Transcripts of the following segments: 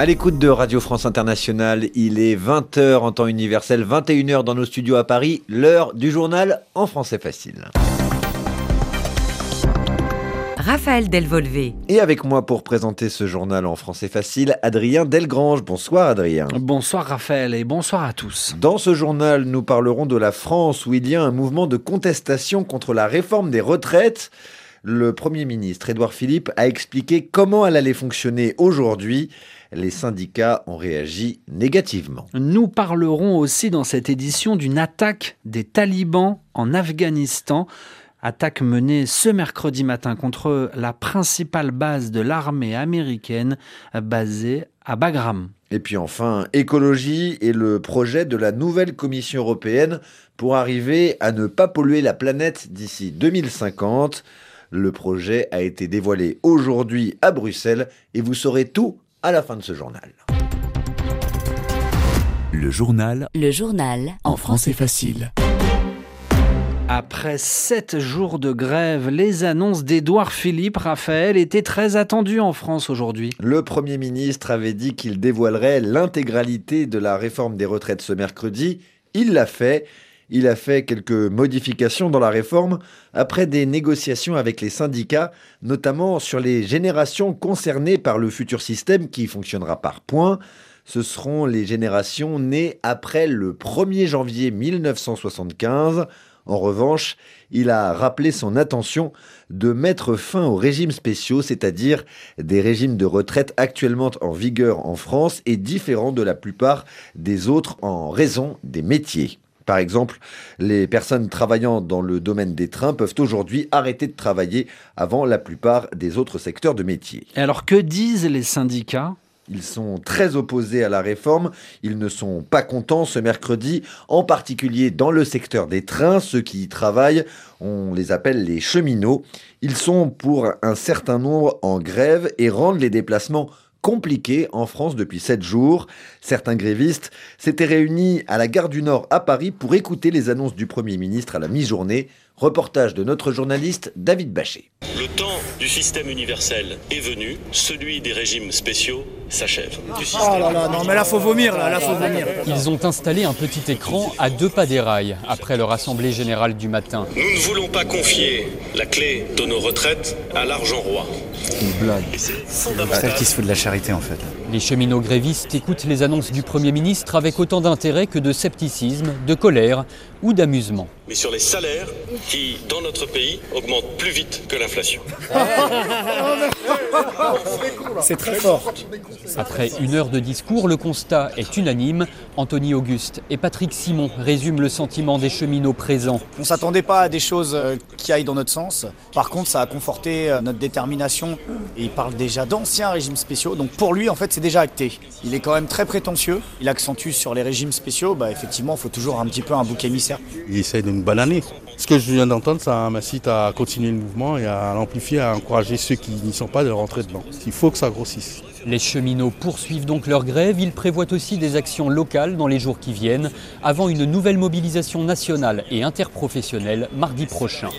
À l'écoute de Radio France Internationale, il est 20h en temps universel, 21h dans nos studios à Paris, l'heure du journal en français facile. Raphaël Delvolvé. Et avec moi pour présenter ce journal en français facile, Adrien Delgrange. Bonsoir Adrien. Bonsoir Raphaël et bonsoir à tous. Dans ce journal, nous parlerons de la France où il y a un mouvement de contestation contre la réforme des retraites. Le Premier ministre Édouard Philippe a expliqué comment elle allait fonctionner aujourd'hui. Les syndicats ont réagi négativement. Nous parlerons aussi dans cette édition d'une attaque des talibans en Afghanistan. Attaque menée ce mercredi matin contre la principale base de l'armée américaine basée à Bagram. Et puis enfin, écologie et le projet de la nouvelle Commission européenne pour arriver à ne pas polluer la planète d'ici 2050. Le projet a été dévoilé aujourd'hui à Bruxelles et vous saurez tout à la fin de ce journal. Le journal. Le journal. En français facile. Après sept jours de grève, les annonces d'Édouard Philippe Raphaël étaient très attendues en France aujourd'hui. Le Premier ministre avait dit qu'il dévoilerait l'intégralité de la réforme des retraites ce mercredi. Il l'a fait. Il a fait quelques modifications dans la réforme après des négociations avec les syndicats, notamment sur les générations concernées par le futur système qui fonctionnera par points. Ce seront les générations nées après le 1er janvier 1975. En revanche, il a rappelé son intention de mettre fin aux régimes spéciaux, c'est-à-dire des régimes de retraite actuellement en vigueur en France et différents de la plupart des autres en raison des métiers. Par exemple, les personnes travaillant dans le domaine des trains peuvent aujourd'hui arrêter de travailler avant la plupart des autres secteurs de métiers. Et alors que disent les syndicats? Ils sont très opposés à la réforme, ils ne sont pas contents ce mercredi, en particulier dans le secteur des trains, ceux qui y travaillent, on les appelle les cheminots. Ils sont pour un certain nombre en grève et rendent les déplacements compliqués en France depuis sept jours. Certains grévistes s'étaient réunis à la gare du Nord à Paris pour écouter les annonces du Premier ministre à la mi-journée. Reportage de notre journaliste David Bachet. Le temps du système universel est venu, celui des régimes spéciaux s'achève. Oh là là, non mais là faut vomir, là, là faut vomir. Ils ont installé un petit écran à deux pas des rails après leur assemblée générale du matin. Nous ne voulons pas confier la clé de nos retraites à l'argent roi. Une blague. C'est qui se fout de la charité en fait. Les cheminots grévistes écoutent les annonces du Premier ministre avec autant d'intérêt que de scepticisme, de colère ou d'amusement. Mais sur les salaires qui, dans notre pays, augmentent plus vite que l'inflation. C'est très fort. Après une heure de discours, le constat est unanime. Anthony Auguste et Patrick Simon résument le sentiment des cheminots présents. On ne s'attendait pas à des choses euh, qui aillent dans notre sens. Par contre, ça a conforté euh, notre détermination. Et il parle déjà d'anciens régimes spéciaux. Donc pour lui, en fait, c'est déjà acté. Il est quand même très prétentieux. Il accentue sur les régimes spéciaux. Bah, effectivement, il faut toujours un petit peu un bouc émissaire. Il essaie de nous bananer. Ce que je viens d'entendre, ça m'incite à continuer le mouvement et à l'amplifier, à encourager ceux qui n'y sont pas de rentrer dedans. Il faut que ça grossisse. Les cheminots poursuivent donc leur grève. Ils prévoient aussi des actions locales dans les jours qui viennent, avant une nouvelle mobilisation nationale et interprofessionnelle mardi prochain.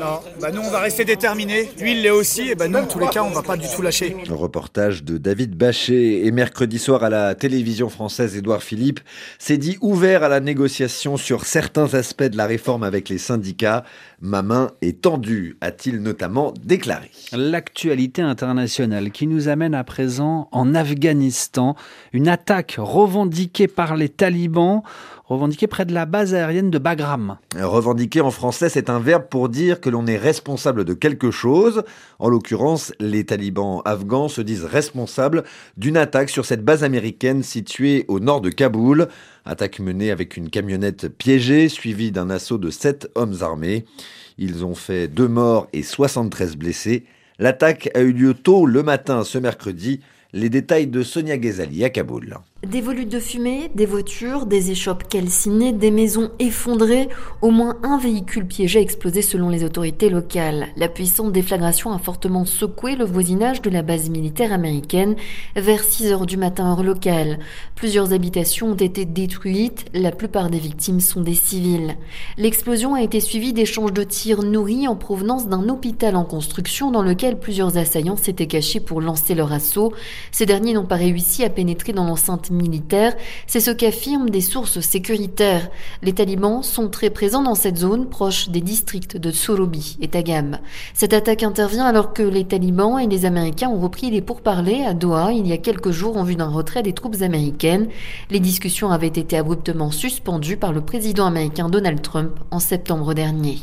Non, bah nous on va rester déterminés. Lui il l'est aussi, et bah nous en tous les cas on va pas du tout lâcher. Le reportage de David Bachet et mercredi soir à la télévision française Édouard Philippe s'est dit ouvert à la négociation sur certains aspects de la réforme avec les syndicats. Ma main est tendue, a-t-il notamment déclaré. L'actualité internationale qui nous amène à présent en Afghanistan, une attaque revendiquée par les talibans revendiquée près de la base aérienne de Bagram. Revendiquer en français, c'est un verbe pour dire que l'on est responsable de quelque chose. En l'occurrence, les talibans afghans se disent responsables d'une attaque sur cette base américaine située au nord de Kaboul. Attaque menée avec une camionnette piégée, suivie d'un assaut de sept hommes armés. Ils ont fait deux morts et 73 blessés. L'attaque a eu lieu tôt le matin ce mercredi. Les détails de Sonia Ghezali à Kaboul. Des volutes de fumée, des voitures, des échoppes calcinées, des maisons effondrées, au moins un véhicule piégé a explosé selon les autorités locales. La puissante déflagration a fortement secoué le voisinage de la base militaire américaine vers 6 heures du matin heure locale. Plusieurs habitations ont été détruites, la plupart des victimes sont des civils. L'explosion a été suivie d'échanges de tirs nourris en provenance d'un hôpital en construction dans lequel plusieurs assaillants s'étaient cachés pour lancer leur assaut. Ces derniers n'ont pas réussi à pénétrer dans l'enceinte militaire, c'est ce qu'affirment des sources sécuritaires. Les talibans sont très présents dans cette zone proche des districts de Sorobi et Tagam. Cette attaque intervient alors que les talibans et les Américains ont repris les pourparlers à Doha il y a quelques jours en vue d'un retrait des troupes américaines. Les discussions avaient été abruptement suspendues par le président américain Donald Trump en septembre dernier.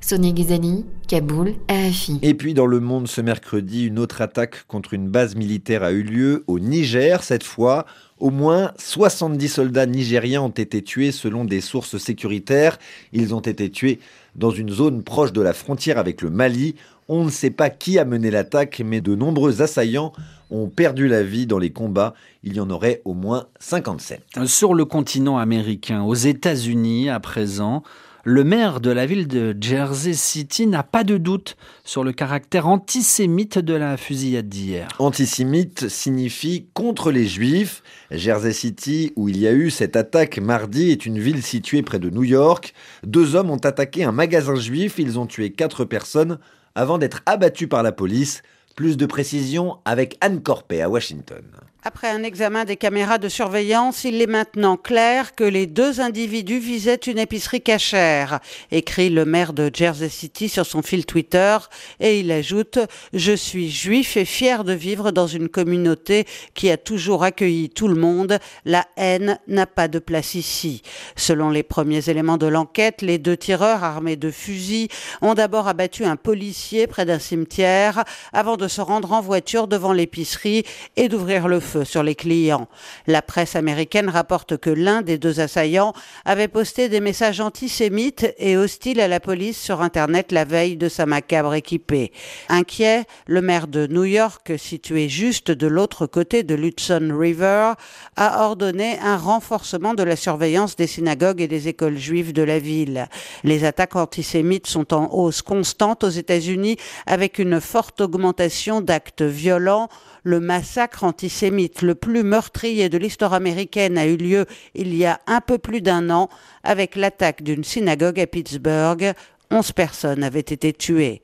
Sonia Ghizani, Kaboul, RFI. Et puis dans le monde ce mercredi, une autre attaque contre une base militaire a eu lieu au Niger, cette fois au moins 70 soldats nigériens ont été tués selon des sources sécuritaires. Ils ont été tués dans une zone proche de la frontière avec le Mali. On ne sait pas qui a mené l'attaque, mais de nombreux assaillants ont perdu la vie dans les combats. Il y en aurait au moins 57. Sur le continent américain, aux États-Unis à présent, le maire de la ville de Jersey City n'a pas de doute sur le caractère antisémite de la fusillade d'hier. Antisémite signifie contre les juifs. Jersey City, où il y a eu cette attaque mardi, est une ville située près de New York. Deux hommes ont attaqué un magasin juif, ils ont tué quatre personnes avant d'être abattus par la police. Plus de précisions avec Anne Corpet à Washington. Après un examen des caméras de surveillance, il est maintenant clair que les deux individus visaient une épicerie cachère, écrit le maire de Jersey City sur son fil Twitter, et il ajoute Je suis juif et fier de vivre dans une communauté qui a toujours accueilli tout le monde. La haine n'a pas de place ici. Selon les premiers éléments de l'enquête, les deux tireurs armés de fusils ont d'abord abattu un policier près d'un cimetière avant de se rendre en voiture devant l'épicerie et d'ouvrir le feu sur les clients. La presse américaine rapporte que l'un des deux assaillants avait posté des messages antisémites et hostiles à la police sur Internet la veille de sa macabre équipée. Inquiet, le maire de New York, situé juste de l'autre côté de l'Hudson River, a ordonné un renforcement de la surveillance des synagogues et des écoles juives de la ville. Les attaques antisémites sont en hausse constante aux États-Unis avec une forte augmentation d'actes violents le massacre antisémite le plus meurtrier de l'histoire américaine a eu lieu il y a un peu plus d'un an avec l'attaque d'une synagogue à Pittsburgh. Onze personnes avaient été tuées.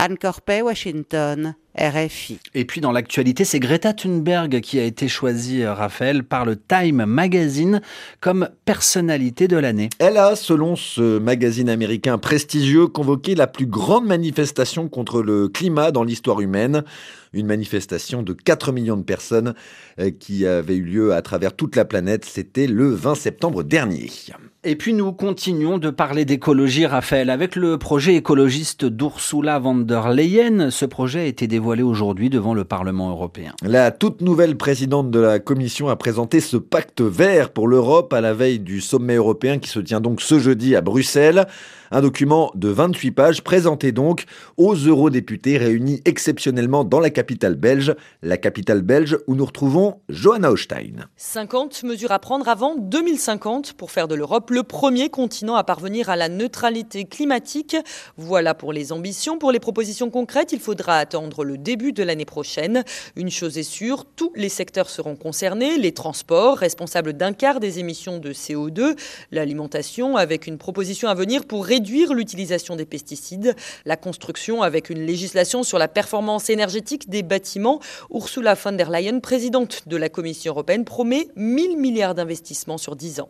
Anne Corpet, Washington. RFI. Et puis dans l'actualité, c'est Greta Thunberg qui a été choisie, euh, Raphaël, par le Time Magazine comme personnalité de l'année. Elle a, selon ce magazine américain prestigieux, convoqué la plus grande manifestation contre le climat dans l'histoire humaine. Une manifestation de 4 millions de personnes euh, qui avait eu lieu à travers toute la planète. C'était le 20 septembre dernier. Et puis nous continuons de parler d'écologie, Raphaël, avec le projet écologiste d'Ursula von der Leyen. Ce projet a été dévoilé aujourd'hui devant le Parlement européen. La toute nouvelle présidente de la Commission a présenté ce pacte vert pour l'Europe à la veille du sommet européen qui se tient donc ce jeudi à Bruxelles. Un document de 28 pages présenté donc aux eurodéputés réunis exceptionnellement dans la capitale belge, la capitale belge où nous retrouvons Johanna Hochstein. 50 mesures à prendre avant 2050 pour faire de l'Europe le premier continent à parvenir à la neutralité climatique. Voilà pour les ambitions. Pour les propositions concrètes, il faudra attendre le début de l'année prochaine. Une chose est sûre, tous les secteurs seront concernés. Les transports, responsables d'un quart des émissions de CO2, l'alimentation, avec une proposition à venir pour réduire l'utilisation des pesticides, la construction avec une législation sur la performance énergétique des bâtiments. Ursula von der Leyen, présidente de la Commission européenne, promet 1000 milliards d'investissements sur 10 ans.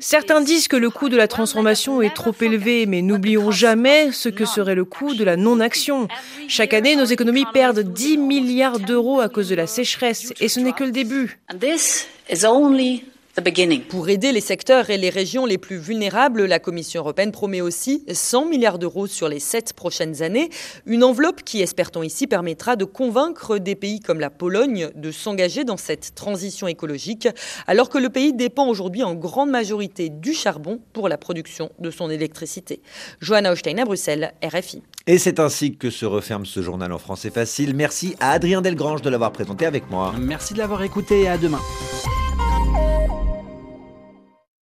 Certains disent que le coût de la transformation est trop élevé, mais n'oublions jamais ce que serait le coût de la non-action. Chaque année, nos économies perdent 10 milliards d'euros à cause de la sécheresse, et ce n'est que le début. Pour aider les secteurs et les régions les plus vulnérables, la Commission européenne promet aussi 100 milliards d'euros sur les sept prochaines années. Une enveloppe qui, espère-t-on ici, permettra de convaincre des pays comme la Pologne de s'engager dans cette transition écologique, alors que le pays dépend aujourd'hui en grande majorité du charbon pour la production de son électricité. Johanna Hostein à Bruxelles, RFI. Et c'est ainsi que se referme ce journal en français facile. Merci à Adrien Delgrange de l'avoir présenté avec moi. Merci de l'avoir écouté et à demain.